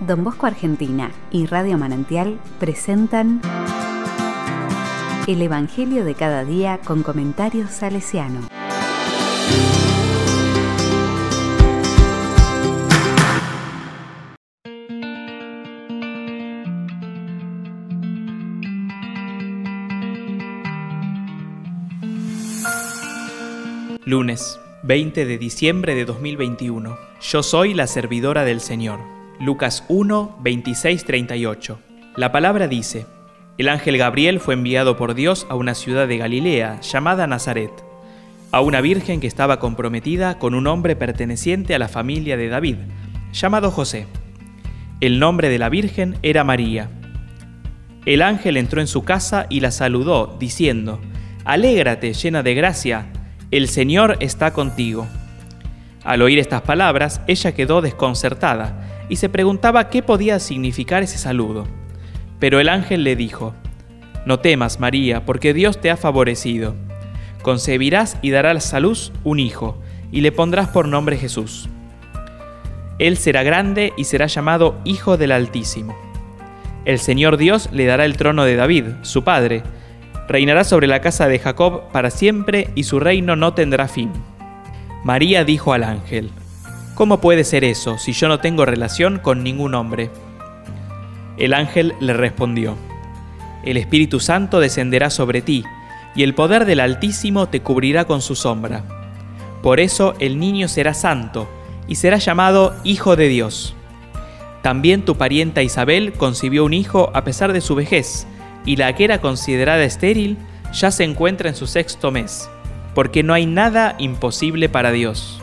Don Bosco Argentina y Radio Manantial presentan El Evangelio de cada día con comentarios salesiano. Lunes, 20 de diciembre de 2021. Yo soy la servidora del Señor. Lucas 1, 26, 38. La palabra dice, el ángel Gabriel fue enviado por Dios a una ciudad de Galilea llamada Nazaret, a una virgen que estaba comprometida con un hombre perteneciente a la familia de David, llamado José. El nombre de la virgen era María. El ángel entró en su casa y la saludó, diciendo, Alégrate, llena de gracia, el Señor está contigo. Al oír estas palabras, ella quedó desconcertada y se preguntaba qué podía significar ese saludo. Pero el ángel le dijo, No temas, María, porque Dios te ha favorecido. Concebirás y darás a luz un hijo, y le pondrás por nombre Jesús. Él será grande y será llamado Hijo del Altísimo. El Señor Dios le dará el trono de David, su padre, Reinará sobre la casa de Jacob para siempre y su reino no tendrá fin. María dijo al ángel, ¿Cómo puede ser eso si yo no tengo relación con ningún hombre? El ángel le respondió, El Espíritu Santo descenderá sobre ti, y el poder del Altísimo te cubrirá con su sombra. Por eso el niño será santo, y será llamado Hijo de Dios. También tu parienta Isabel concibió un hijo a pesar de su vejez, y la que era considerada estéril ya se encuentra en su sexto mes, porque no hay nada imposible para Dios.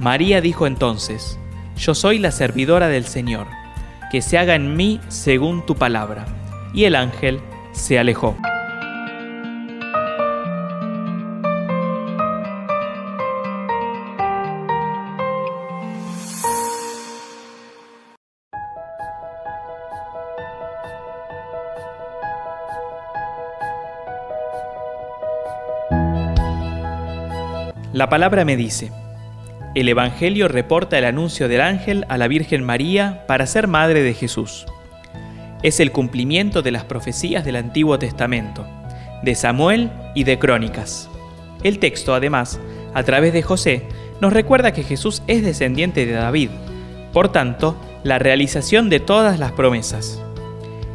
María dijo entonces, Yo soy la servidora del Señor, que se haga en mí según tu palabra. Y el ángel se alejó. La palabra me dice, el Evangelio reporta el anuncio del ángel a la Virgen María para ser madre de Jesús. Es el cumplimiento de las profecías del Antiguo Testamento, de Samuel y de Crónicas. El texto, además, a través de José, nos recuerda que Jesús es descendiente de David, por tanto, la realización de todas las promesas.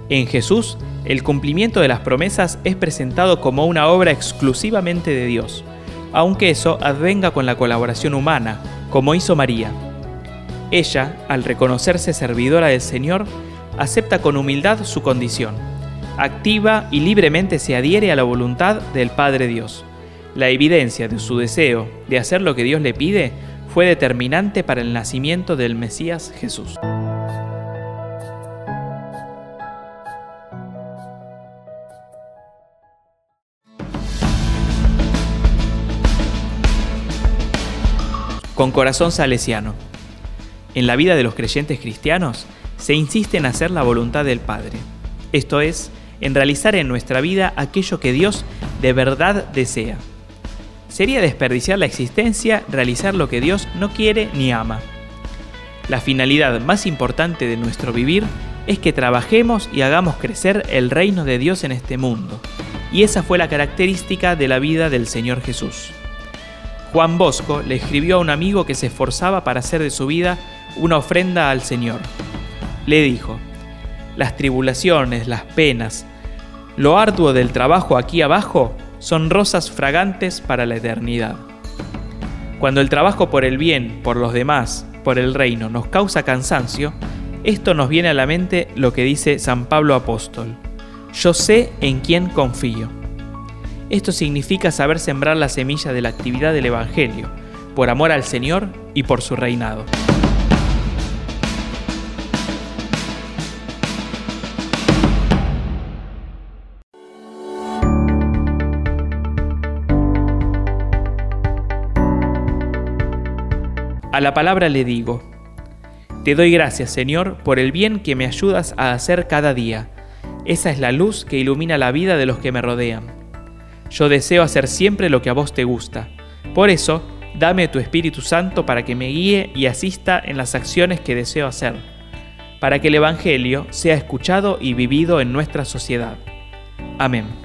En Jesús, el cumplimiento de las promesas es presentado como una obra exclusivamente de Dios aunque eso advenga con la colaboración humana, como hizo María. Ella, al reconocerse servidora del Señor, acepta con humildad su condición, activa y libremente se adhiere a la voluntad del Padre Dios. La evidencia de su deseo de hacer lo que Dios le pide fue determinante para el nacimiento del Mesías Jesús. Con corazón salesiano. En la vida de los creyentes cristianos se insiste en hacer la voluntad del Padre, esto es, en realizar en nuestra vida aquello que Dios de verdad desea. Sería desperdiciar la existencia realizar lo que Dios no quiere ni ama. La finalidad más importante de nuestro vivir es que trabajemos y hagamos crecer el reino de Dios en este mundo. Y esa fue la característica de la vida del Señor Jesús. Juan Bosco le escribió a un amigo que se esforzaba para hacer de su vida una ofrenda al Señor. Le dijo, las tribulaciones, las penas, lo arduo del trabajo aquí abajo son rosas fragantes para la eternidad. Cuando el trabajo por el bien, por los demás, por el reino nos causa cansancio, esto nos viene a la mente lo que dice San Pablo Apóstol. Yo sé en quién confío. Esto significa saber sembrar la semilla de la actividad del Evangelio, por amor al Señor y por su reinado. A la palabra le digo, Te doy gracias, Señor, por el bien que me ayudas a hacer cada día. Esa es la luz que ilumina la vida de los que me rodean. Yo deseo hacer siempre lo que a vos te gusta. Por eso, dame tu Espíritu Santo para que me guíe y asista en las acciones que deseo hacer. para que el Evangelio sea escuchado y vivido en nuestra sociedad. Amén.